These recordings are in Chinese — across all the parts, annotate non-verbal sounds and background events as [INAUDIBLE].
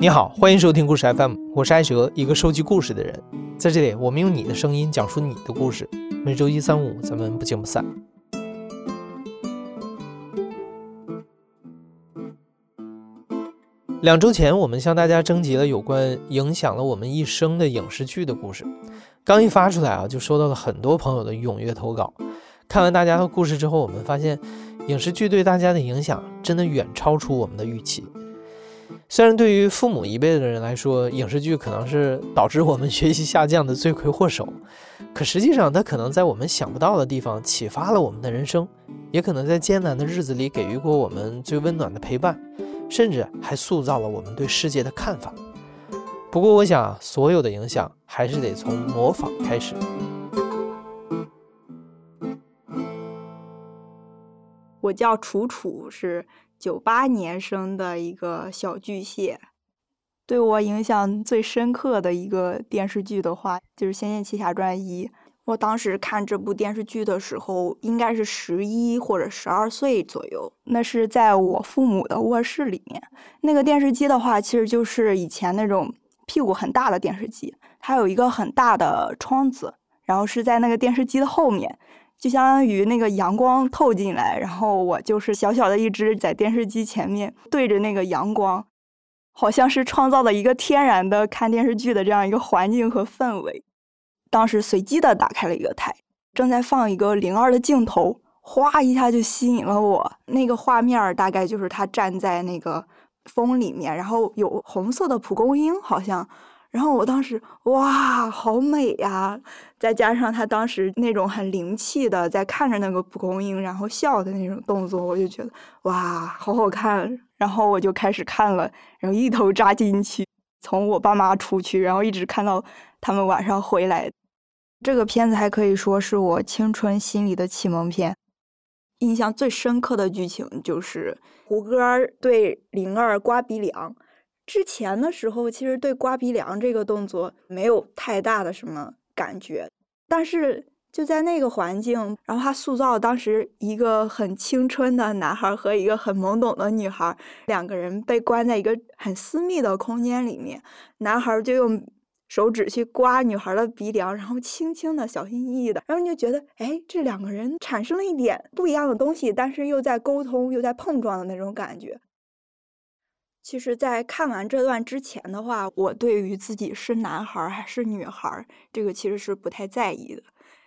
你好，欢迎收听故事 FM，我是艾哲，一个收集故事的人。在这里，我们用你的声音讲述你的故事。每周一、三、五，咱们不见不散。两周前，我们向大家征集了有关影响了我们一生的影视剧的故事。刚一发出来啊，就收到了很多朋友的踊跃投稿。看完大家的故事之后，我们发现影视剧对大家的影响真的远超出我们的预期。虽然对于父母一辈的人来说，影视剧可能是导致我们 [LAUGHS] 学习下降的罪魁祸首，可实际上它可能在我们想不到的地方启发了我们的人生，也可能在艰难的日子里给予过我们最温暖的陪伴，甚至还塑造了我们对世界的看法。不过，我想所有的影响还是得从模仿开始。我叫楚楚，是。九八年生的一个小巨蟹，对我影响最深刻的一个电视剧的话，就是《仙剑奇侠传一》。我当时看这部电视剧的时候，应该是十一或者十二岁左右。那是在我父母的卧室里面。那个电视机的话，其实就是以前那种屁股很大的电视机，它有一个很大的窗子，然后是在那个电视机的后面。就相当于那个阳光透进来，然后我就是小小的一只在电视机前面对着那个阳光，好像是创造了一个天然的看电视剧的这样一个环境和氛围。当时随机的打开了一个台，正在放一个灵儿的镜头，哗一下就吸引了我。那个画面大概就是他站在那个风里面，然后有红色的蒲公英，好像。然后我当时哇，好美呀！再加上他当时那种很灵气的在看着那个蒲公英，然后笑的那种动作，我就觉得哇，好好看。然后我就开始看了，然后一头扎进去，从我爸妈出去，然后一直看到他们晚上回来。这个片子还可以说是我青春心里的启蒙片。印象最深刻的剧情就是胡歌对灵儿刮鼻梁。之前的时候，其实对刮鼻梁这个动作没有太大的什么感觉，但是就在那个环境，然后他塑造当时一个很青春的男孩和一个很懵懂的女孩，两个人被关在一个很私密的空间里面，男孩就用手指去刮女孩的鼻梁，然后轻轻的、小心翼翼的，然后你就觉得，哎，这两个人产生了一点不一样的东西，但是又在沟通、又在碰撞的那种感觉。其实，在看完这段之前的话，我对于自己是男孩还是女孩，这个其实是不太在意的。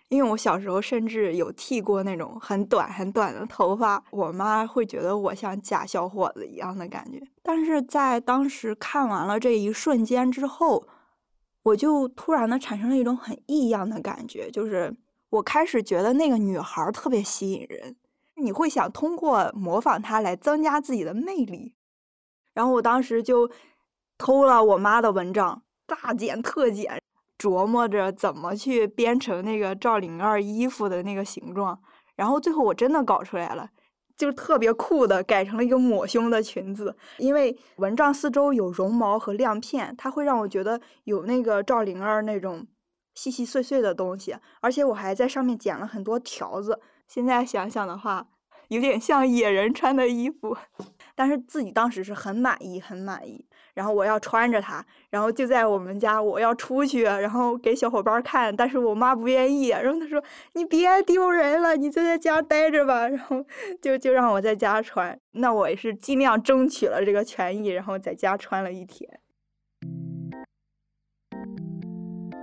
因为我小时候甚至有剃过那种很短很短的头发，我妈会觉得我像假小伙子一样的感觉。但是在当时看完了这一瞬间之后，我就突然的产生了一种很异样的感觉，就是我开始觉得那个女孩特别吸引人，你会想通过模仿她来增加自己的魅力。然后我当时就偷了我妈的文章，大剪特剪，琢磨着怎么去编成那个赵灵儿衣服的那个形状。然后最后我真的搞出来了，就特别酷的改成了一个抹胸的裙子。因为蚊帐四周有绒毛和亮片，它会让我觉得有那个赵灵儿那种细细碎碎的东西。而且我还在上面剪了很多条子。现在想想的话，有点像野人穿的衣服。但是自己当时是很满意，很满意。然后我要穿着它，然后就在我们家，我要出去，然后给小伙伴看。但是我妈不愿意，然后她说：“你别丢人了，你就在家待着吧。[LAUGHS] ”然后就就让我在家穿。那我也是尽量争取了这个权益，然后在家穿了一天。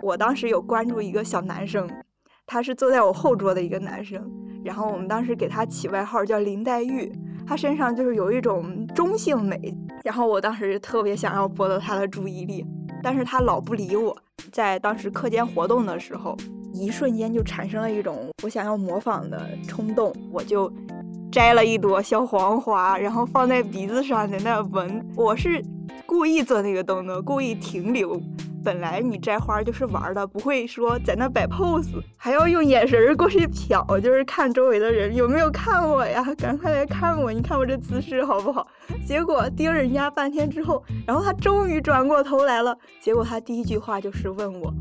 我当时有关注一个小男生，他是坐在我后桌的一个男生，然后我们当时给他起外号叫林黛玉。他身上就是有一种中性美，然后我当时特别想要博得他的注意力，但是他老不理我。在当时课间活动的时候，一瞬间就产生了一种我想要模仿的冲动，我就摘了一朵小黄花，然后放在鼻子上在那闻。我是故意做那个动作，故意停留。本来你摘花就是玩的，不会说在那摆 pose，还要用眼神过去瞟，就是看周围的人有没有看我呀？赶快来看我，你看我这姿势好不好？结果盯人家半天之后，然后他终于转过头来了。结果他第一句话就是问我：“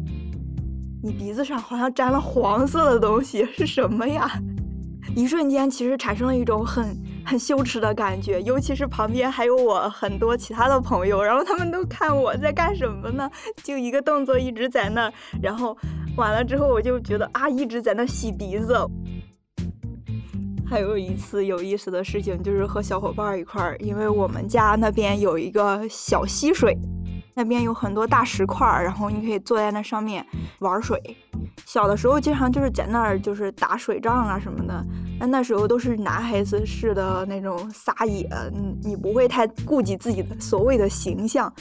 你鼻子上好像沾了黄色的东西，是什么呀？”一瞬间，其实产生了一种很很羞耻的感觉，尤其是旁边还有我很多其他的朋友，然后他们都看我在干什么呢？就一个动作一直在那，然后完了之后我就觉得啊，一直在那洗鼻子。还有一次有意思的事情，就是和小伙伴一块儿，因为我们家那边有一个小溪水，那边有很多大石块，然后你可以坐在那上面玩水。小的时候经常就是在那儿就是打水仗啊什么的，但那时候都是男孩子式的那种撒野，你你不会太顾及自己的所谓的形象。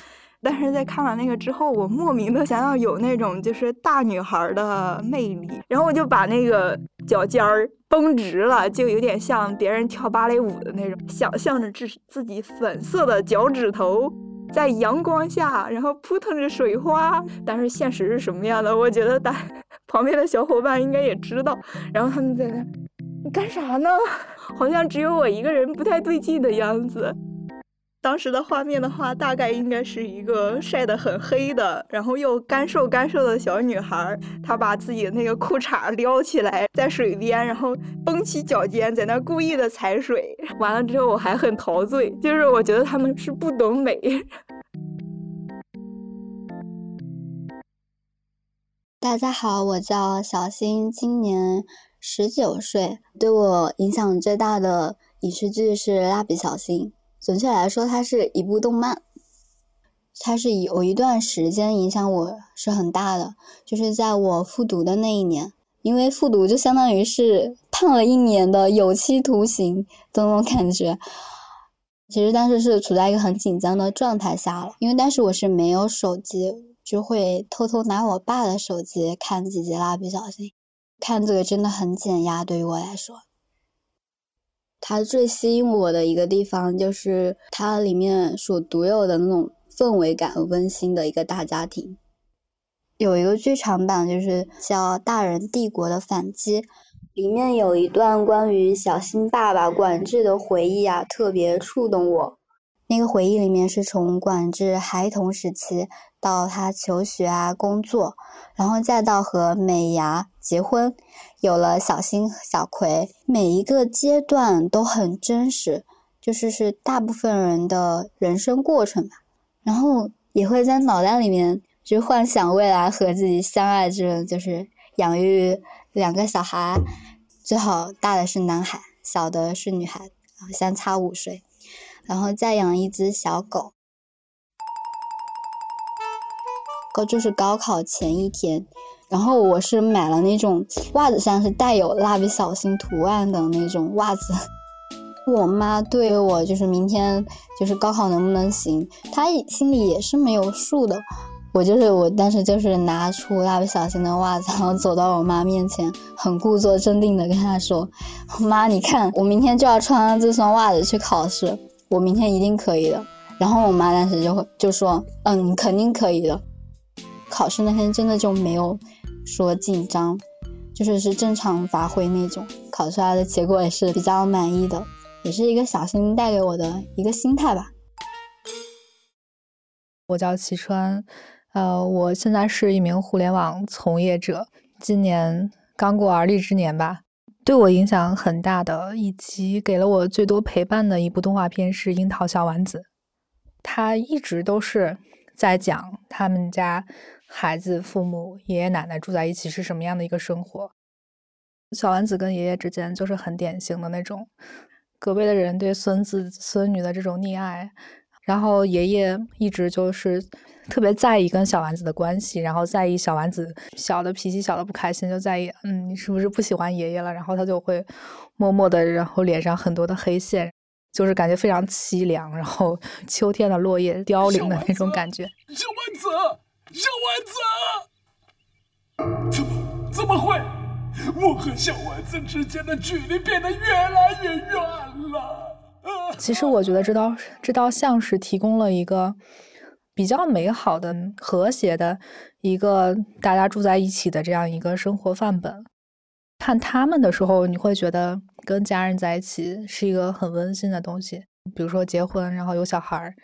但是在看完那个之后，我莫名的想要有那种就是大女孩的魅力，然后我就把那个脚尖儿绷直了，就有点像别人跳芭蕾舞的那种，想象着自自己粉色的脚趾头在阳光下，然后扑腾着水花。但是现实是什么样的？我觉得大 [LAUGHS] 旁边的小伙伴应该也知道。然后他们在那，你干啥呢？[LAUGHS] 好像只有我一个人不太对劲的样子。当时的画面的话，大概应该是一个晒得很黑的，然后又干瘦干瘦的小女孩，她把自己的那个裤衩撩起来，在水边，然后绷起脚尖，在那故意的踩水。完了之后，我还很陶醉，就是我觉得他们是不懂美。大家好，我叫小新，今年十九岁。对我影响最大的影视剧是《蜡笔小新》。准确来说，它是一部动漫，它是有一段时间影响我是很大的，就是在我复读的那一年，因为复读就相当于是判了一年的有期徒刑的那种感觉。其实当时是处在一个很紧张的状态下了，因为当时我是没有手机，就会偷偷拿我爸的手机看几集蜡笔小新，看这个真的很减压，对于我来说。它最吸引我的一个地方，就是它里面所独有的那种氛围感和温馨的一个大家庭。有一个剧场版，就是叫《大人帝国的反击》，里面有一段关于小新爸爸管制的回忆啊，特别触动我。那个回忆里面是从管制孩童时期到他求学啊、工作，然后再到和美伢结婚。有了小新、小葵，每一个阶段都很真实，就是是大部分人的人生过程吧。然后也会在脑袋里面就幻想未来和自己相爱之人，就是养育两个小孩，最好大的是男孩，小的是女孩，然后相差五岁，然后再养一只小狗。高就是高考前一天。然后我是买了那种袜子上是带有蜡笔小新图案的那种袜子。[LAUGHS] 我妈对我就是明天就是高考能不能行，她心里也是没有数的。我就是我当时就是拿出蜡笔小新的袜子，然后走到我妈面前，很故作镇定的跟她说：“妈，你看我明天就要穿这双袜子去考试，我明天一定可以的。”然后我妈当时就会就说：“嗯，肯定可以的。”考试那天真的就没有。说紧张，就是是正常发挥那种，考出来的结果也是比较满意的，也是一个小新带给我的一个心态吧。我叫齐川，呃，我现在是一名互联网从业者，今年刚过而立之年吧。对我影响很大的，以及给了我最多陪伴的一部动画片是《樱桃小丸子》，它一直都是在讲他们家。孩子、父母、爷爷奶奶住在一起是什么样的一个生活？小丸子跟爷爷之间就是很典型的那种隔辈的人对孙子孙女的这种溺爱，然后爷爷一直就是特别在意跟小丸子的关系，然后在意小丸子小的脾气小的不开心，就在意嗯你是不是不喜欢爷爷了？然后他就会默默的，然后脸上很多的黑线，就是感觉非常凄凉，然后秋天的落叶凋零的那种感觉。小丸子。小丸子，怎么怎么会？我和小丸子之间的距离变得越来越远了。其实我觉得这道这道像是提供了一个比较美好的、和谐的一个大家住在一起的这样一个生活范本。看他们的时候，你会觉得跟家人在一起是一个很温馨的东西。比如说结婚，然后有小孩儿。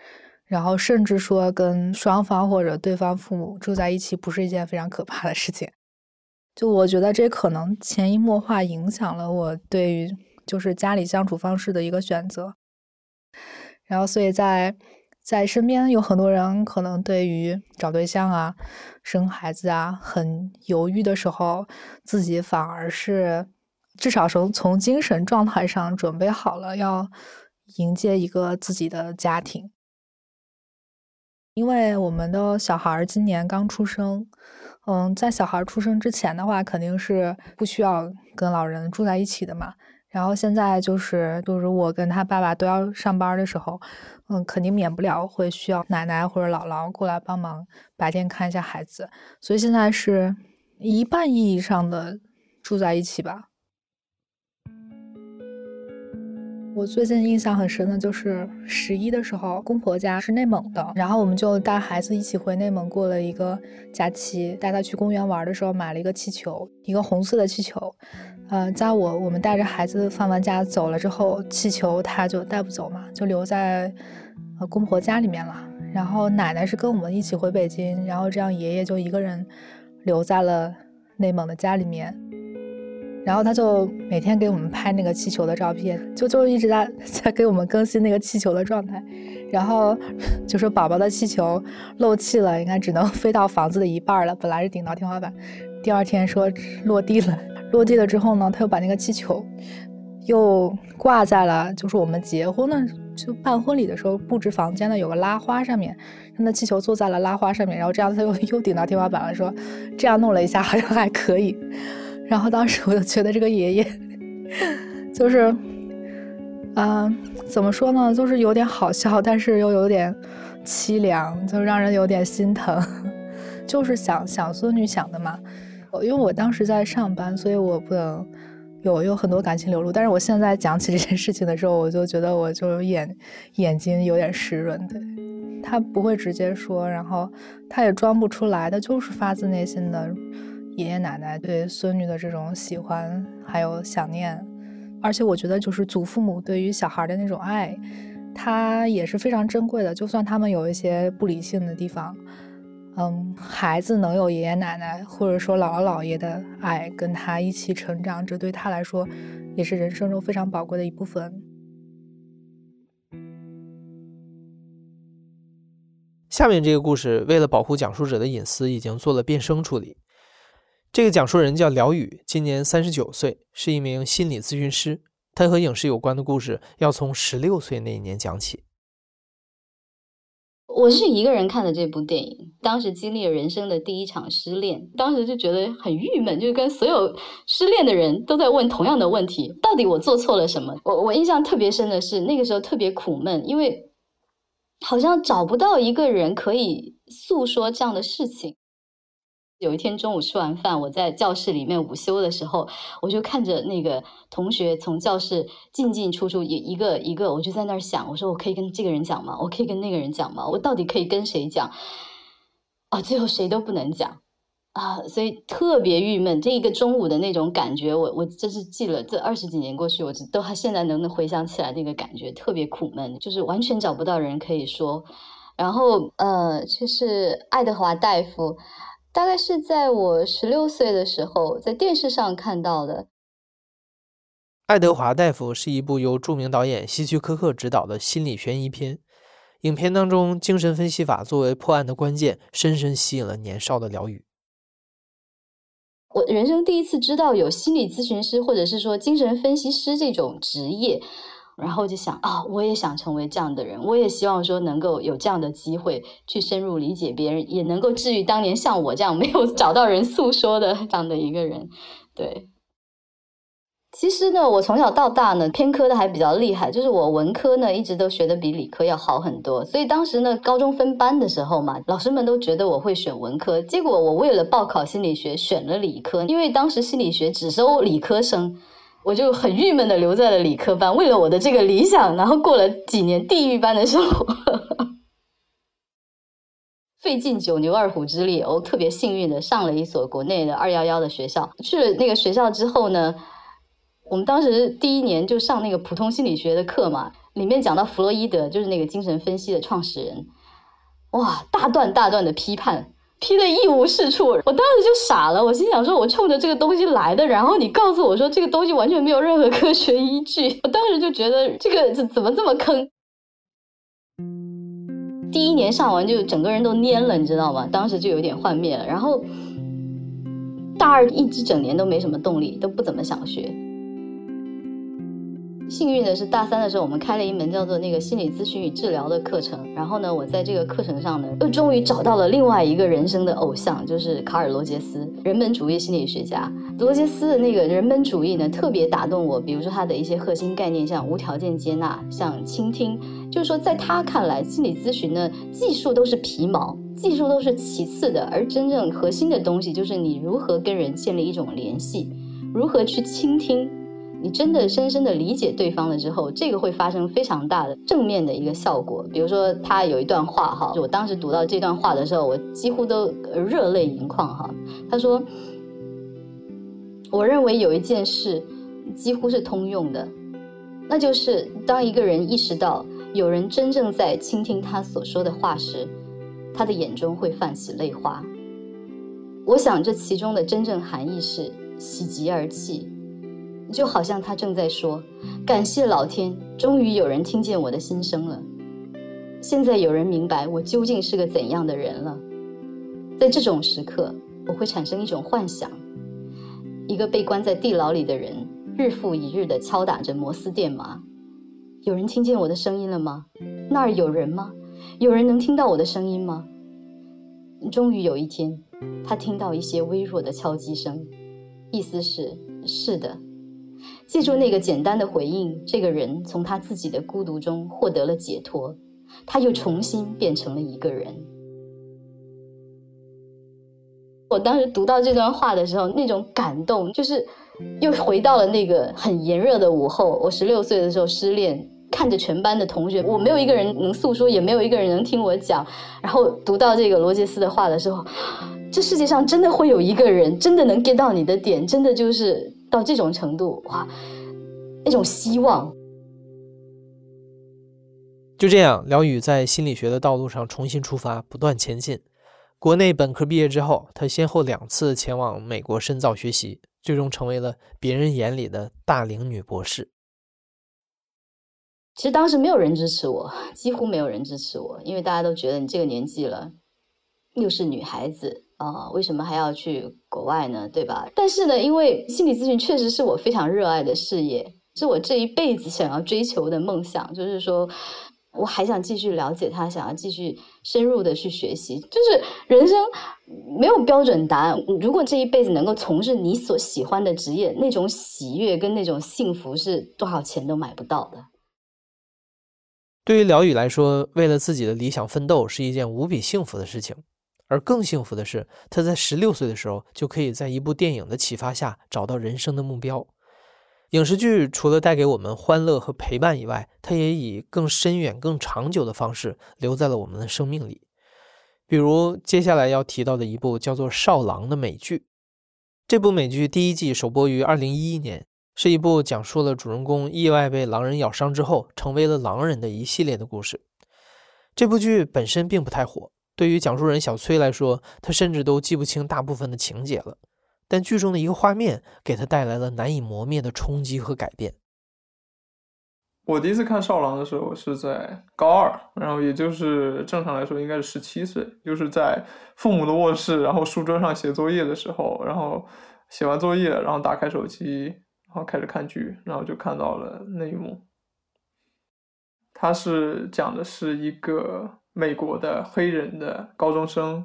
然后甚至说跟双方或者对方父母住在一起不是一件非常可怕的事情，就我觉得这可能潜移默化影响了我对于就是家里相处方式的一个选择。然后，所以在在身边有很多人可能对于找对象啊、生孩子啊很犹豫的时候，自己反而是至少从从精神状态上准备好了，要迎接一个自己的家庭。因为我们的小孩今年刚出生，嗯，在小孩出生之前的话，肯定是不需要跟老人住在一起的嘛。然后现在就是就是我跟他爸爸都要上班的时候，嗯，肯定免不了会需要奶奶或者姥姥过来帮忙白天看一下孩子，所以现在是一半意义上的住在一起吧。我最近印象很深的就是十一的时候，公婆家是内蒙的，然后我们就带孩子一起回内蒙过了一个假期。带他去公园玩的时候，买了一个气球，一个红色的气球。呃，在我我们带着孩子放完假走了之后，气球他就带不走嘛，就留在呃公婆家里面了。然后奶奶是跟我们一起回北京，然后这样爷爷就一个人留在了内蒙的家里面。然后他就每天给我们拍那个气球的照片，就就一直在 [LAUGHS] 在给我们更新那个气球的状态。然后就说宝宝的气球漏气了，应该只能 [LAUGHS] 飞到房子的一半了，本来是顶到天花板。第二天说落地了，[LAUGHS] 落地了之后呢，他又把那个气球又挂在了，就是我们结婚的就办婚礼的时候布置房间的有个拉花上面，让那气球坐在了拉花上面，然后这样他又又顶到天花板了，说这样弄了一下好像还可以。然后当时我就觉得这个爷爷，就是，嗯，怎么说呢，就是有点好笑，但是又有点凄凉，就让人有点心疼。就是想想孙女想的嘛，因为我当时在上班，所以我不能有有很多感情流露。但是我现在讲起这件事情的时候，我就觉得我就眼眼睛有点湿润。对，他不会直接说，然后他也装不出来的，就是发自内心的。爷爷奶奶对孙女的这种喜欢还有想念，而且我觉得就是祖父母对于小孩的那种爱，他也是非常珍贵的。就算他们有一些不理性的地方，嗯，孩子能有爷爷奶奶或者说姥姥姥爷的爱跟他一起成长，这对他来说也是人生中非常宝贵的一部分。下面这个故事为了保护讲述者的隐私，已经做了变声处理。这个讲述人叫辽宇，今年三十九岁，是一名心理咨询师。他和影视有关的故事要从十六岁那一年讲起。我是一个人看的这部电影，当时经历了人生的第一场失恋，当时就觉得很郁闷，就是跟所有失恋的人都在问同样的问题：到底我做错了什么？我我印象特别深的是那个时候特别苦闷，因为好像找不到一个人可以诉说这样的事情。有一天中午吃完饭，我在教室里面午休的时候，我就看着那个同学从教室进进出出，一一个一个，我就在那儿想，我说我可以跟这个人讲吗？我可以跟那个人讲吗？我到底可以跟谁讲？啊，最后谁都不能讲啊，所以特别郁闷。这一个中午的那种感觉，我我真是记了这二十几年过去，我都还现在能能回想起来那个感觉，特别苦闷，就是完全找不到人可以说。然后呃，就是爱德华大夫。大概是在我十六岁的时候，在电视上看到的。爱德华大夫是一部由著名导演希区柯克执导的心理悬疑片。影片当中，精神分析法作为破案的关键，深深吸引了年少的辽宇。我人生第一次知道有心理咨询师，或者是说精神分析师这种职业。然后就想啊，我也想成为这样的人，我也希望说能够有这样的机会去深入理解别人，也能够治愈当年像我这样没有找到人诉说的这样的一个人。对，其实呢，我从小到大呢，偏科的还比较厉害，就是我文科呢一直都学的比理科要好很多。所以当时呢，高中分班的时候嘛，老师们都觉得我会选文科，结果我为了报考心理学选了理科，因为当时心理学只收理科生。我就很郁闷的留在了理科班，为了我的这个理想，然后过了几年地狱般的生活，[LAUGHS] 费尽九牛二虎之力，我特别幸运的上了一所国内的二幺幺的学校。去了那个学校之后呢，我们当时第一年就上那个普通心理学的课嘛，里面讲到弗洛伊德，就是那个精神分析的创始人，哇，大段大段的批判。P 的一无是处。我当时就傻了，我心想说，我冲着这个东西来的，然后你告诉我说这个东西完全没有任何科学依据，我当时就觉得这个怎怎么这么坑。第一年上完就整个人都蔫了，你知道吗？当时就有点幻灭了。然后大二一直整年都没什么动力，都不怎么想学。幸运的是，大三的时候我们开了一门叫做那个心理咨询与治疗的课程。然后呢，我在这个课程上呢，又终于找到了另外一个人生的偶像，就是卡尔罗杰斯，人本主义心理学家。罗杰斯的那个人本主义呢，特别打动我。比如说他的一些核心概念，像无条件接纳，像倾听。就是说，在他看来，心理咨询呢，技术都是皮毛，技术都是其次的，而真正核心的东西就是你如何跟人建立一种联系，如何去倾听。你真的深深的理解对方了之后，这个会发生非常大的正面的一个效果。比如说，他有一段话哈，我当时读到这段话的时候，我几乎都热泪盈眶哈。他说：“我认为有一件事几乎是通用的，那就是当一个人意识到有人真正在倾听他所说的话时，他的眼中会泛起泪花。我想这其中的真正含义是喜极而泣。”就好像他正在说：“感谢老天，终于有人听见我的心声了。现在有人明白我究竟是个怎样的人了。”在这种时刻，我会产生一种幻想：一个被关在地牢里的人，日复一日地敲打着摩斯电码。有人听见我的声音了吗？那儿有人吗？有人能听到我的声音吗？终于有一天，他听到一些微弱的敲击声，意思是：是的。记住那个简单的回应，这个人从他自己的孤独中获得了解脱，他又重新变成了一个人。我当时读到这段话的时候，那种感动，就是又回到了那个很炎热的午后。我十六岁的时候失恋，看着全班的同学，我没有一个人能诉说，也没有一个人能听我讲。然后读到这个罗杰斯的话的时候，这世界上真的会有一个人，真的能 get 到你的点，真的就是。到这种程度，哇，那种希望。就这样，辽宇在心理学的道路上重新出发，不断前进。国内本科毕业之后，他先后两次前往美国深造学习，最终成为了别人眼里的大龄女博士。其实当时没有人支持我，几乎没有人支持我，因为大家都觉得你这个年纪了，又是女孩子。啊，为什么还要去国外呢？对吧？但是呢，因为心理咨询确实是我非常热爱的事业，是我这一辈子想要追求的梦想。就是说，我还想继续了解他，想要继续深入的去学习。就是人生没有标准答案。如果这一辈子能够从事你所喜欢的职业，那种喜悦跟那种幸福是多少钱都买不到的。对于辽宇来说，为了自己的理想奋斗是一件无比幸福的事情。而更幸福的是，他在十六岁的时候就可以在一部电影的启发下找到人生的目标。影视剧除了带给我们欢乐和陪伴以外，它也以更深远、更长久的方式留在了我们的生命里。比如接下来要提到的一部叫做《少狼》的美剧。这部美剧第一季首播于二零一一年，是一部讲述了主人公意外被狼人咬伤之后成为了狼人的一系列的故事。这部剧本身并不太火。对于讲述人小崔来说，他甚至都记不清大部分的情节了。但剧中的一个画面给他带来了难以磨灭的冲击和改变。我第一次看《少狼》的时候是在高二，然后也就是正常来说应该是十七岁，就是在父母的卧室，然后书桌上写作业的时候，然后写完作业，然后打开手机，然后开始看剧，然后就看到了那一幕。他是讲的是一个。美国的黑人的高中生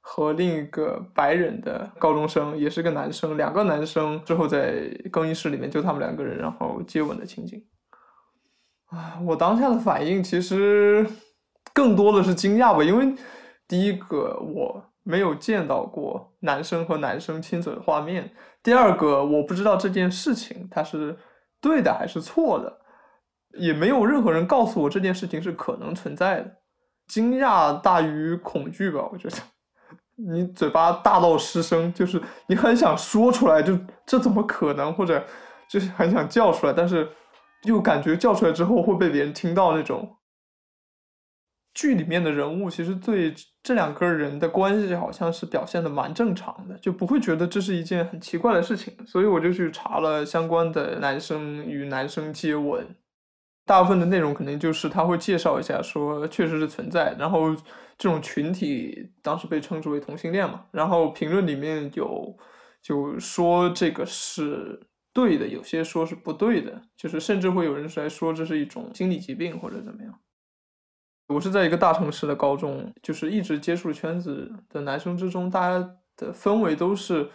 和另一个白人的高中生，也是个男生，两个男生之后在更衣室里面就他们两个人，然后接吻的情景。啊，我当下的反应其实更多的是惊讶吧，因为第一个我没有见到过男生和男生亲嘴的画面，第二个我不知道这件事情它是对的还是错的，也没有任何人告诉我这件事情是可能存在的。惊讶大于恐惧吧，我觉得，[LAUGHS] 你嘴巴大到失声，就是你很想说出来，就这怎么可能，或者就是很想叫出来，但是又感觉叫出来之后会被别人听到那种。剧里面的人物其实对这两个人的关系好像是表现的蛮正常的，就不会觉得这是一件很奇怪的事情。所以我就去查了相关的男生与男生接吻，大部分的内容肯定就是他会介绍一下，说确实是存在，然后这种群体当时被称之为同性恋嘛。然后评论里面有就说这个是对的，有些说是不对的，就是甚至会有人来说这是一种心理疾病或者怎么样。我是在一个大城市的高中，就是一直接触圈子的男生之中，大家的氛围都是，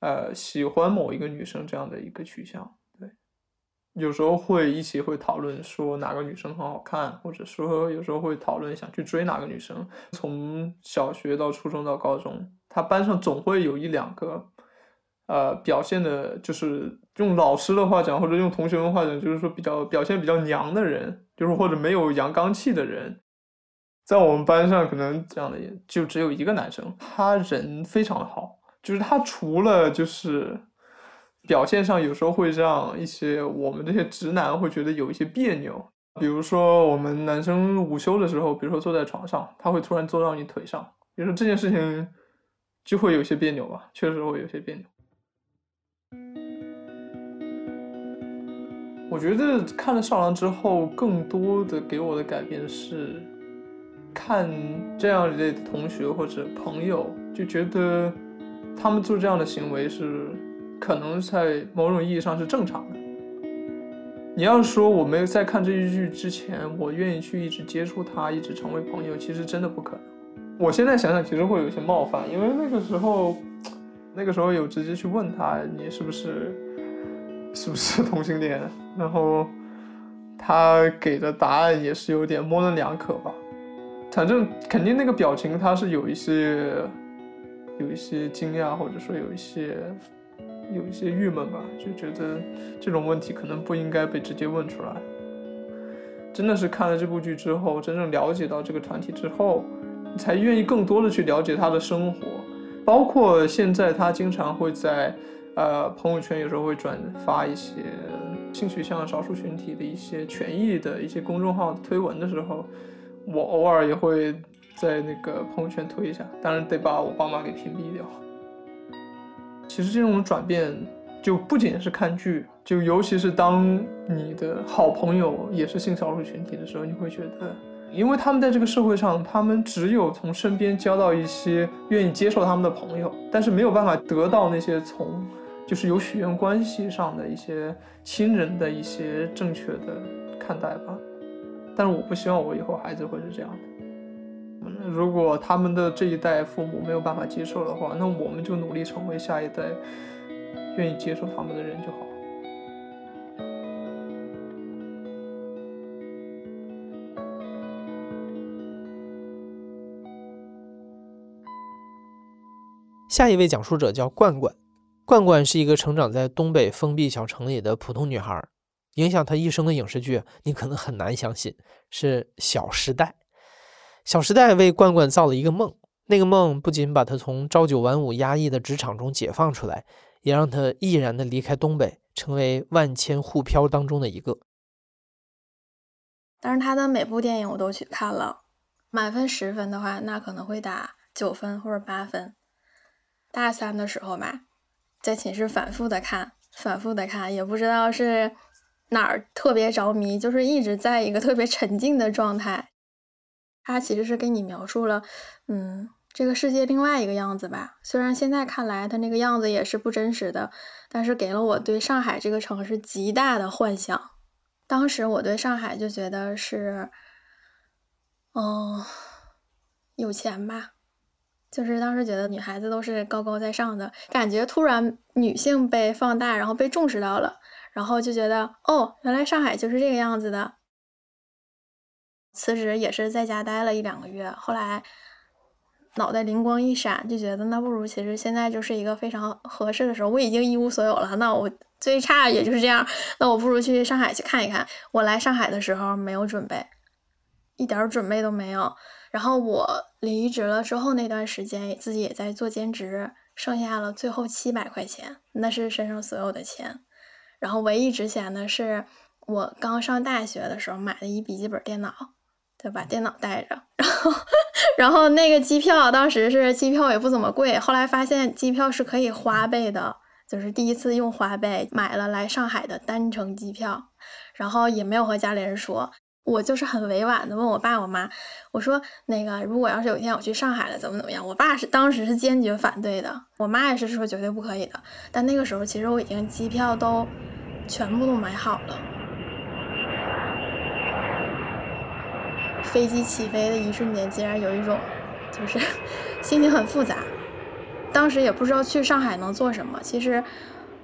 呃，喜欢某一个女生这样的一个取向。有时候会一起会讨论说哪个女生很好看，或者说有时候会讨论想去追哪个女生。从小学到初中到高中，他班上总会有一两个，呃，表现的，就是用老师的话讲，或者用同学的话讲，就是说比较表现比较娘的人。就是或者没有阳刚气的人，在我们班上可能这样的也就只有一个男生，他人非常的好，就是他除了就是表现上有时候会让一些我们这些直男会觉得有一些别扭，比如说我们男生午休的时候，比如说坐在床上，他会突然坐到你腿上，比如说这件事情就会有些别扭吧，确实会有些别扭。我觉得看了《少狼》之后，更多的给我的改变是，看这样一类的同学或者朋友，就觉得他们做这样的行为是可能在某种意义上是正常的。你要说我没有在看这一剧之前，我愿意去一直接触他，一直成为朋友，其实真的不可能。我现在想想，其实会有些冒犯，因为那个时候，那个时候有直接去问他，你是不是？是不是同性恋？然后他给的答案也是有点模棱两可吧。反正肯定那个表情他是有一些有一些惊讶，或者说有一些有一些郁闷吧，就觉得这种问题可能不应该被直接问出来。真的是看了这部剧之后，真正了解到这个团体之后，才愿意更多的去了解他的生活，包括现在他经常会在。呃，朋友圈有时候会转发一些性取向少数群体的一些权益的一些公众号推文的时候，我偶尔也会在那个朋友圈推一下，当然得把我爸妈给屏蔽掉。其实这种转变就不仅是看剧，就尤其是当你的好朋友也是性少数群体的时候，你会觉得，因为他们在这个社会上，他们只有从身边交到一些愿意接受他们的朋友，但是没有办法得到那些从。就是有血缘关系上的一些亲人的一些正确的看待吧，但是我不希望我以后孩子会是这样的。如果他们的这一代父母没有办法接受的话，那我们就努力成为下一代愿意接受他们的人就好。下一位讲述者叫罐罐。罐罐是一个成长在东北封闭小城里的普通女孩，影响她一生的影视剧，你可能很难相信，是《小时代》。《小时代》为罐罐造了一个梦，那个梦不仅把他从朝九晚五压抑的职场中解放出来，也让他毅然的离开东北，成为万千沪漂当中的一个。但是他的每部电影我都去看了，满分十分的话，那可能会打九分或者八分。大三的时候吧。在寝室反复的看，反复的看，也不知道是哪儿特别着迷，就是一直在一个特别沉浸的状态。他其实是给你描述了，嗯，这个世界另外一个样子吧。虽然现在看来他那个样子也是不真实的，但是给了我对上海这个城市极大的幻想。当时我对上海就觉得是，嗯，有钱吧。就是当时觉得女孩子都是高高在上的感觉，突然女性被放大，然后被重视到了，然后就觉得哦，原来上海就是这个样子的。辞职也是在家待了一两个月，后来脑袋灵光一闪，就觉得那不如其实现在就是一个非常合适的时候。我已经一无所有了，那我最差也就是这样，那我不如去上海去看一看。我来上海的时候没有准备，一点准备都没有。然后我离职了之后那段时间，自己也在做兼职，剩下了最后七百块钱，那是身上所有的钱。然后唯一值钱的是我刚上大学的时候买的一笔记本电脑，就把电脑带着，然后然后那个机票当时是机票也不怎么贵，后来发现机票是可以花呗的，就是第一次用花呗买了来上海的单程机票，然后也没有和家里人说。我就是很委婉的问我爸我妈，我说那个如果要是有一天我去上海了，怎么怎么样？我爸是当时是坚决反对的，我妈也是说绝对不可以的。但那个时候其实我已经机票都全部都买好了，飞机起飞的一瞬间，竟然有一种就是 [LAUGHS] 心情很复杂。当时也不知道去上海能做什么。其实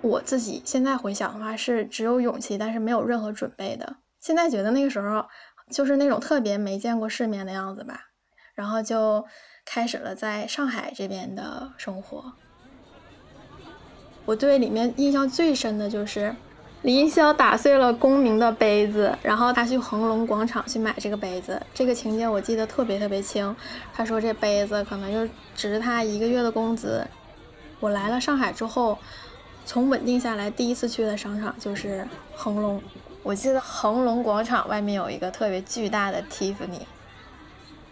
我自己现在回想的话，是只有勇气，但是没有任何准备的。现在觉得那个时候就是那种特别没见过世面的样子吧，然后就开始了在上海这边的生活。我对里面印象最深的就是李银霄打碎了公明的杯子，然后他去恒隆广场去买这个杯子，这个情节我记得特别特别清。他说这杯子可能就值他一个月的工资。我来了上海之后，从稳定下来第一次去的商场就是恒隆。我记得恒隆广场外面有一个特别巨大的 Tiffany，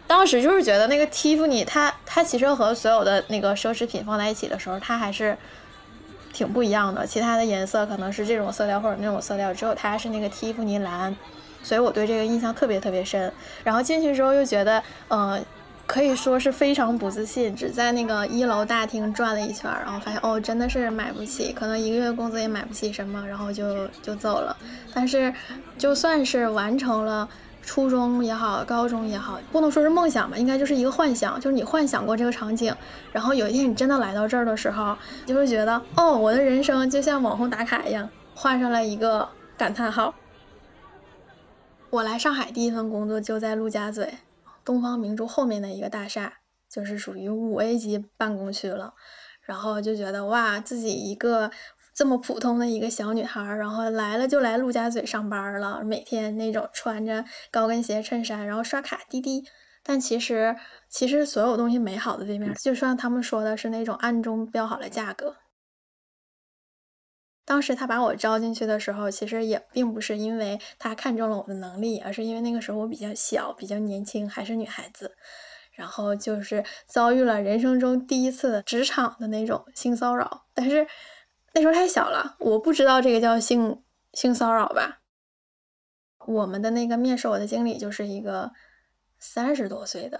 当时就是觉得那个 Tiffany，它它其实和所有的那个奢侈品放在一起的时候，它还是挺不一样的。其他的颜色可能是这种色调或者那种色调，只有它是那个蒂芙尼蓝，所以我对这个印象特别特别深。然后进去之后又觉得，呃。可以说是非常不自信，只在那个一楼大厅转了一圈，然后发现哦，真的是买不起，可能一个月工资也买不起什么，然后就就走了。但是就算是完成了初中也好，高中也好，不能说是梦想吧，应该就是一个幻想，就是你幻想过这个场景，然后有一天你真的来到这儿的时候，就会觉得哦，我的人生就像网红打卡一样，画上了一个感叹号。我来上海第一份工作就在陆家嘴。东方明珠后面的一个大厦，就是属于五 A 级办公区了，然后就觉得哇，自己一个这么普通的一个小女孩，然后来了就来陆家嘴上班了，每天那种穿着高跟鞋、衬衫，然后刷卡滴滴。但其实，其实所有东西美好的对面，就算他们说的是那种暗中标好了价格。当时他把我招进去的时候，其实也并不是因为他看中了我的能力，而是因为那个时候我比较小，比较年轻，还是女孩子，然后就是遭遇了人生中第一次职场的那种性骚扰。但是那时候太小了，我不知道这个叫性性骚扰吧。我们的那个面试我的经理就是一个三十多岁的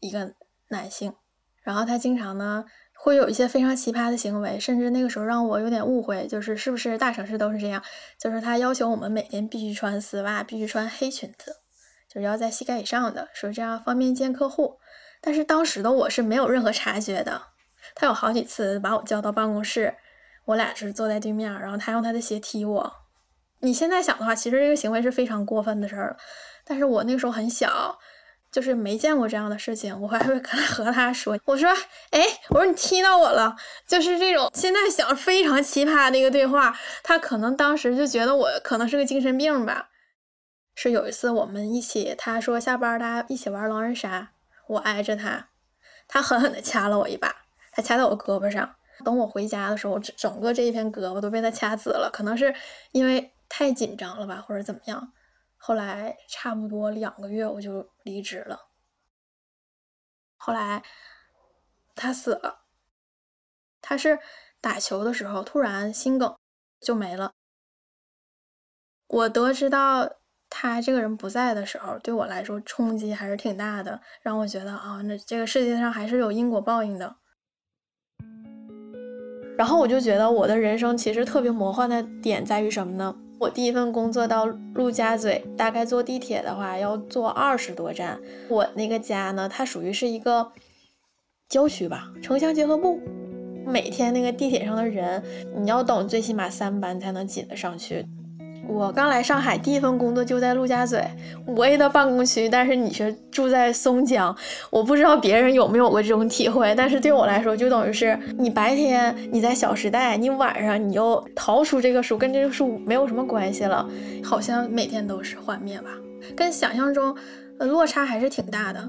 一个男性，然后他经常呢。会有一些非常奇葩的行为，甚至那个时候让我有点误会，就是是不是大城市都是这样？就是他要求我们每天必须穿丝袜，必须穿黑裙子，就是要在膝盖以上的，说这样方便见客户。但是当时的我是没有任何察觉的。他有好几次把我叫到办公室，我俩是坐在对面，然后他用他的鞋踢我。你现在想的话，其实这个行为是非常过分的事儿，但是我那个时候很小。就是没见过这样的事情，我还会跟 [LAUGHS] 和他说，我说，哎，我说你踢到我了，就是这种现在想非常奇葩的一个对话，他可能当时就觉得我可能是个精神病吧。是有一次我们一起，他说下班大家一起玩狼人杀，我挨着他，他狠狠的掐了我一把，他掐在我胳膊上，等我回家的时候，整整个这一片胳膊都被他掐紫了，可能是因为太紧张了吧，或者怎么样。后来差不多两个月我就离职了。后来他死了，他是打球的时候突然心梗就没了。我得知到他这个人不在的时候，对我来说冲击还是挺大的，让我觉得啊，那这个世界上还是有因果报应的。然后我就觉得我的人生其实特别魔幻的点在于什么呢？我第一份工作到陆家嘴，大概坐地铁的话要坐二十多站。我那个家呢，它属于是一个郊区吧，城乡结合部。每天那个地铁上的人，你要等最起码三班才能挤得上去。我刚来上海，第一份工作就在陆家嘴五 A 的办公区，但是你却住在松江。我不知道别人有没有过这种体会，但是对我来说，就等于是你白天你在小时代，你晚上你就逃出这个书，跟这个书没有什么关系了，好像每天都是幻灭吧，跟想象中落差还是挺大的。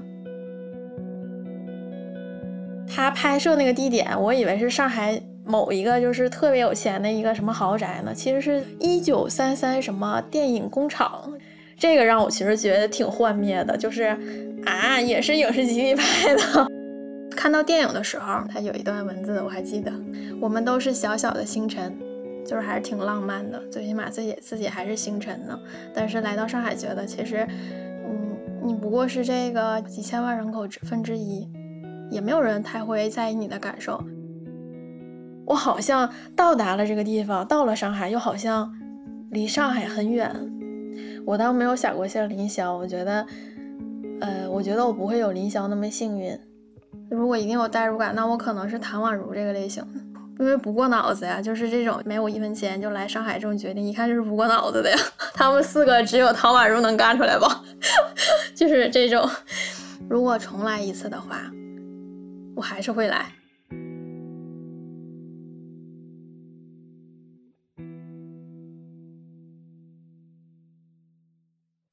他拍摄那个地点，我以为是上海。某一个就是特别有钱的一个什么豪宅呢？其实是一九三三什么电影工厂，这个让我其实觉得挺幻灭的，就是啊，也是影视基地拍的。[LAUGHS] 看到电影的时候，它有一段文字我还记得，我们都是小小的星辰，就是还是挺浪漫的，最起码自己自己还是星辰呢。但是来到上海，觉得其实，嗯，你不过是这个几千万人口之分之一，也没有人太会在意你的感受。我好像到达了这个地方，到了上海，又好像离上海很远。我倒没有想过像林霄，我觉得，呃，我觉得我不会有林霄那么幸运。如果一定有代入感，那我可能是唐宛如这个类型的，因为不过脑子呀，就是这种没有一分钱就来上海这种决定，一看就是不过脑子的呀。[LAUGHS] 他们四个只有唐宛如能干出来吧？[LAUGHS] 就是这种，如果重来一次的话，我还是会来。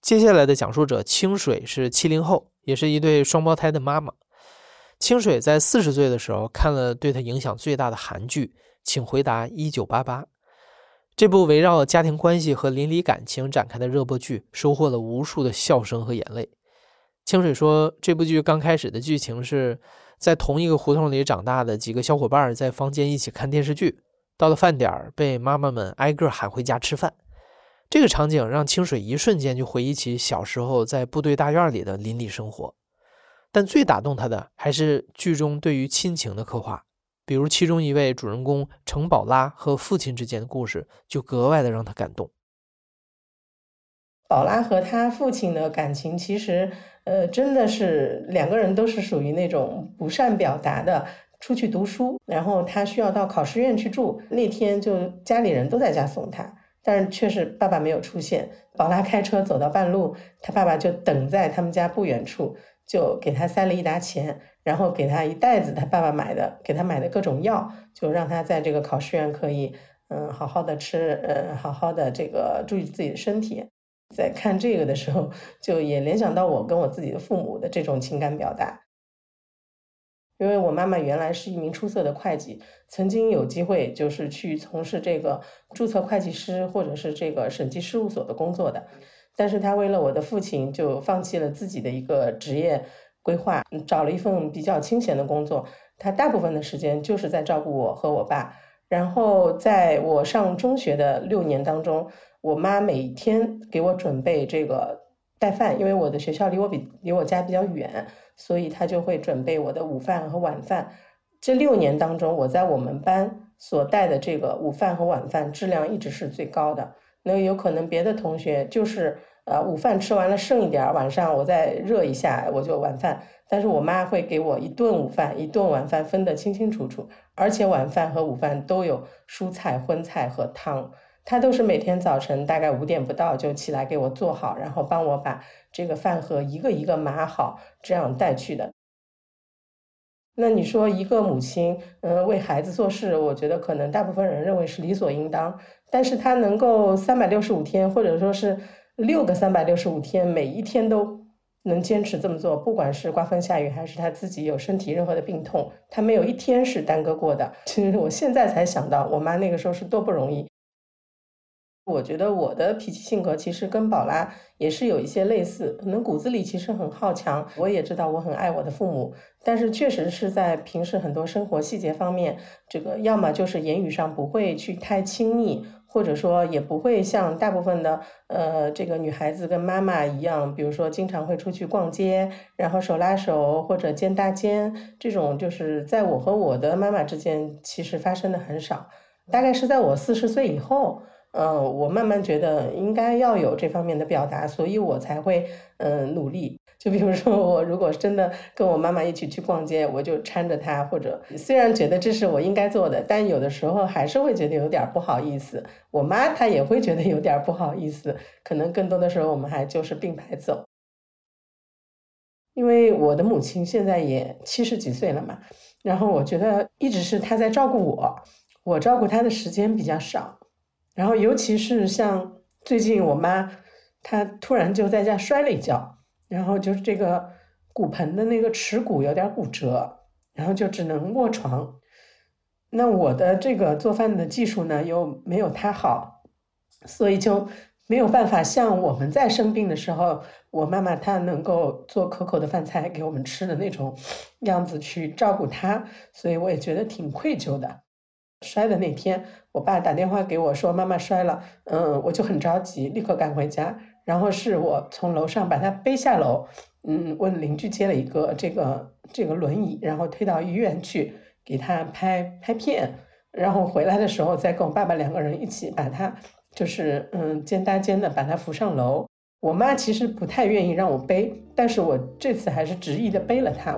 接下来的讲述者清水是七零后，也是一对双胞胎的妈妈。清水在四十岁的时候看了对她影响最大的韩剧《请回答一九八八》。这部围绕家庭关系和邻里感情展开的热播剧，收获了无数的笑声和眼泪。清水说，这部剧刚开始的剧情是在同一个胡同里长大的几个小伙伴在房间一起看电视剧，到了饭点儿被妈妈们挨个喊回家吃饭。这个场景让清水一瞬间就回忆起小时候在部队大院里的邻里生活，但最打动他的还是剧中对于亲情的刻画，比如其中一位主人公程宝拉和父亲之间的故事，就格外的让他感动。宝拉和他父亲的感情，其实呃，真的是两个人都是属于那种不善表达的，出去读书，然后他需要到考试院去住，那天就家里人都在家送他。但是却是爸爸没有出现，宝拉开车走到半路，他爸爸就等在他们家不远处，就给他塞了一沓钱，然后给他一袋子他爸爸买的给他买的各种药，就让他在这个考试院可以嗯好好的吃，嗯好好的这个注意自己的身体。在看这个的时候，就也联想到我跟我自己的父母的这种情感表达。因为我妈妈原来是一名出色的会计，曾经有机会就是去从事这个注册会计师或者是这个审计事务所的工作的，但是她为了我的父亲，就放弃了自己的一个职业规划，找了一份比较清闲的工作。她大部分的时间就是在照顾我和我爸。然后在我上中学的六年当中，我妈每天给我准备这个带饭，因为我的学校离我比离我家比较远。所以他就会准备我的午饭和晚饭。这六年当中，我在我们班所带的这个午饭和晚饭质量一直是最高的。那有可能别的同学就是呃午饭吃完了剩一点儿，晚上我再热一下我就晚饭。但是我妈会给我一顿午饭一顿晚饭分得清清楚楚，而且晚饭和午饭都有蔬菜、荤菜和汤。她都是每天早晨大概五点不到就起来给我做好，然后帮我把。这个饭盒一个一个码好，这样带去的。那你说一个母亲，嗯，为孩子做事，我觉得可能大部分人认为是理所应当。但是她能够三百六十五天，或者说是六个三百六十五天，每一天都能坚持这么做，不管是刮风下雨，还是她自己有身体任何的病痛，她没有一天是耽搁过的。其实我现在才想到，我妈那个时候是多不容易。我觉得我的脾气性格其实跟宝拉也是有一些类似，可能骨子里其实很好强。我也知道我很爱我的父母，但是确实是在平时很多生活细节方面，这个要么就是言语上不会去太亲密，或者说也不会像大部分的呃这个女孩子跟妈妈一样，比如说经常会出去逛街，然后手拉手或者肩搭肩，这种就是在我和我的妈妈之间其实发生的很少。大概是在我四十岁以后。嗯，我慢慢觉得应该要有这方面的表达，所以我才会嗯努力。就比如说，我如果真的跟我妈妈一起去逛街，我就搀着她，或者虽然觉得这是我应该做的，但有的时候还是会觉得有点不好意思。我妈她也会觉得有点不好意思，可能更多的时候我们还就是并排走。因为我的母亲现在也七十几岁了嘛，然后我觉得一直是她在照顾我，我照顾她的时间比较少。然后，尤其是像最近我妈，她突然就在家摔了一跤，然后就是这个骨盆的那个耻骨有点骨折，然后就只能卧床。那我的这个做饭的技术呢，又没有她好，所以就没有办法像我们在生病的时候，我妈妈她能够做可口的饭菜给我们吃的那种样子去照顾她，所以我也觉得挺愧疚的。摔的那天，我爸打电话给我说妈妈摔了，嗯，我就很着急，立刻赶回家，然后是我从楼上把她背下楼，嗯，问邻居借了一个这个这个轮椅，然后推到医院去给她拍拍片，然后回来的时候再跟我爸爸两个人一起把她。就是嗯，肩搭肩的把他扶上楼。我妈其实不太愿意让我背，但是我这次还是执意的背了他。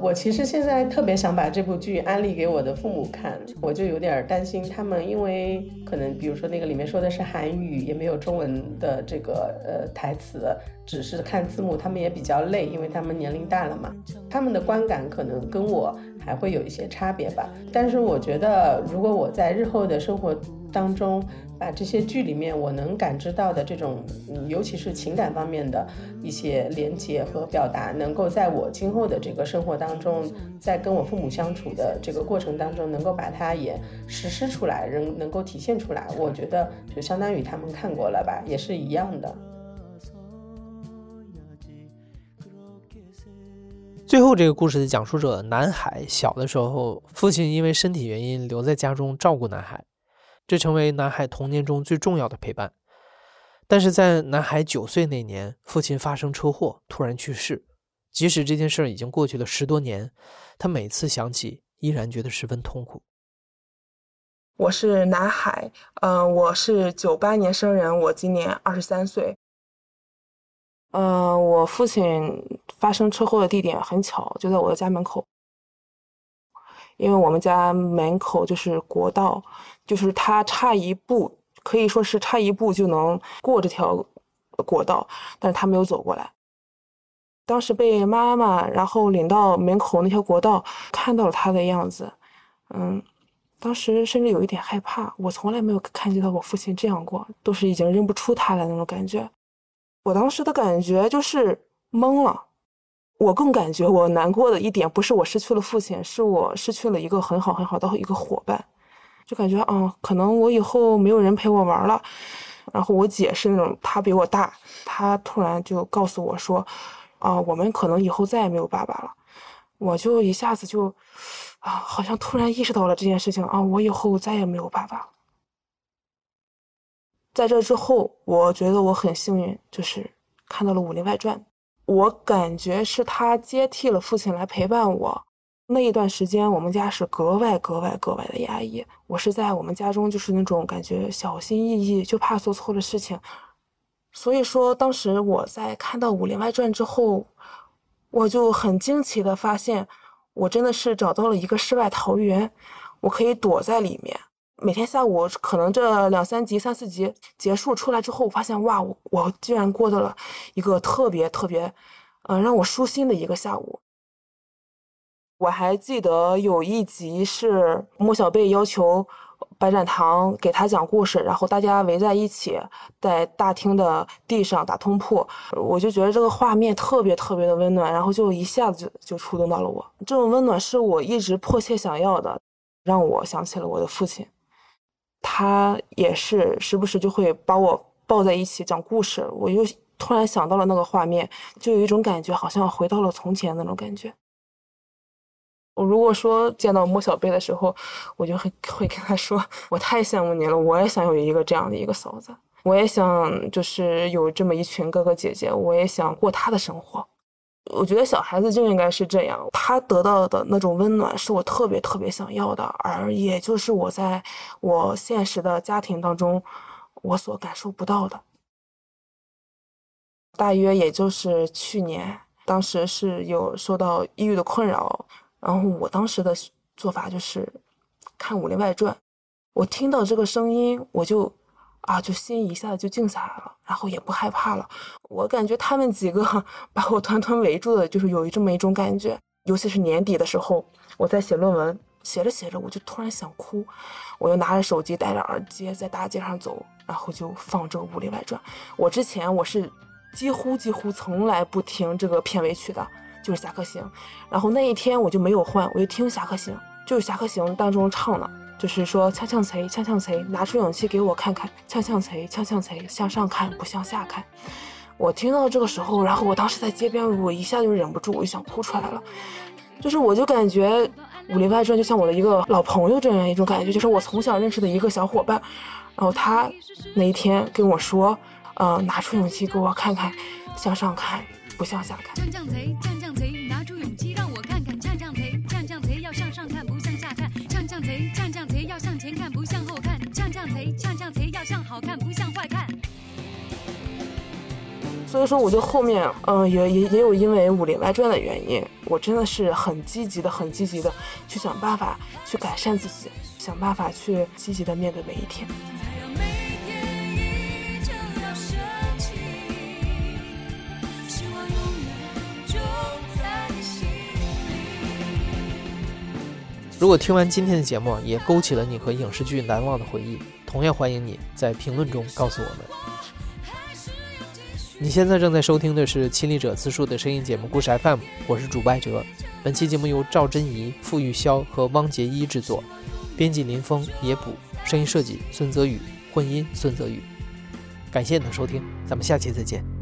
我其实现在特别想把这部剧安利给我的父母看，我就有点担心他们，因为可能比如说那个里面说的是韩语，也没有中文的这个呃台词，只是看字幕，他们也比较累，因为他们年龄大了嘛，他们的观感可能跟我还会有一些差别吧。但是我觉得，如果我在日后的生活当中，把这些剧里面我能感知到的这种，嗯，尤其是情感方面的一些连接和表达，能够在我今后的这个生活当中，在跟我父母相处的这个过程当中，能够把它也实施出来，能能够体现出来，我觉得就相当于他们看过了吧，也是一样的。最后，这个故事的讲述者南海小的时候，父亲因为身体原因留在家中照顾南海。这成为南海童年中最重要的陪伴，但是在南海九岁那年，父亲发生车祸，突然去世。即使这件事已经过去了十多年，他每次想起，依然觉得十分痛苦。我是南海，嗯，我是九八年生人，我今年二十三岁。嗯，我父亲发生车祸的地点很巧，就在我的家门口。因为我们家门口就是国道，就是他差一步，可以说是差一步就能过这条国道，但是他没有走过来。当时被妈妈然后领到门口那条国道，看到了他的样子，嗯，当时甚至有一点害怕。我从来没有看见到我父亲这样过，都是已经认不出他来那种感觉。我当时的感觉就是懵了。我更感觉我难过的一点不是我失去了父亲，是我失去了一个很好很好的一个伙伴，就感觉啊，可能我以后没有人陪我玩了。然后我姐是那种，她比我大，她突然就告诉我说，啊，我们可能以后再也没有爸爸了。我就一下子就，啊，好像突然意识到了这件事情啊，我以后再也没有爸爸了。在这之后，我觉得我很幸运，就是看到了《武林外传》。我感觉是他接替了父亲来陪伴我那一段时间，我们家是格外格外格外的压抑。我是在我们家中就是那种感觉小心翼翼，就怕做错了事情。所以说，当时我在看到《武林外传》之后，我就很惊奇的发现，我真的是找到了一个世外桃源，我可以躲在里面。每天下午可能这两三集、三四集结束出来之后，我发现哇，我我居然过到了一个特别特别，嗯，让我舒心的一个下午。我还记得有一集是莫小贝要求白展堂给他讲故事，然后大家围在一起在大厅的地上打通铺，我就觉得这个画面特别特别的温暖，然后就一下子就就触动到了我。这种温暖是我一直迫切想要的，让我想起了我的父亲。他也是时不时就会把我抱在一起讲故事，我又突然想到了那个画面，就有一种感觉，好像回到了从前那种感觉。我如果说见到莫小贝的时候，我就会会跟他说：“我太羡慕你了，我也想有一个这样的一个嫂子，我也想就是有这么一群哥哥姐姐，我也想过他的生活。”我觉得小孩子就应该是这样，他得到的那种温暖是我特别特别想要的，而也就是我在我现实的家庭当中，我所感受不到的。大约也就是去年，当时是有受到抑郁的困扰，然后我当时的做法就是看《武林外传》，我听到这个声音，我就。啊，就心一下子就静下来了，然后也不害怕了。我感觉他们几个 [LAUGHS] 把我团团围住的，就是有这么一种感觉。尤其是年底的时候，我在写论文，写着写着我就突然想哭，我又拿着手机，戴着耳机在大街上走，然后就放这个《武林外传》。我之前我是几乎几乎从来不听这个片尾曲的，就是《侠客行》。然后那一天我就没有换，我就听《侠客行》，就是《侠客行》当中唱的。就是说呛呛贼，呛呛贼，拿出勇气给我看看，呛呛贼，呛呛贼，向上看不向下看。我听到这个时候，然后我当时在街边，我一下就忍不住，我就想哭出来了。就是我就感觉《武林外传》就像我的一个老朋友这样一种感觉，就是我从小认识的一个小伙伴，然后他那一天跟我说，呃，拿出勇气给我看看，向上看不向下看。所以说，我就后面，嗯、也也也有因为《武林外传》的原因，我真的是很积极的、很积极的去想办法去改善自己，想办法去积极的面对每一天。如果听完今天的节目，也勾起了你和影视剧难忘的回忆，同样欢迎你在评论中告诉我们。你现在正在收听的是亲历者自述的声音节目《故事 FM》，我是主播艾哲。本期节目由赵真怡、傅玉潇和汪杰一制作，编辑林峰、野捕，声音设计孙泽宇，混音孙泽宇。感谢你的收听，咱们下期再见。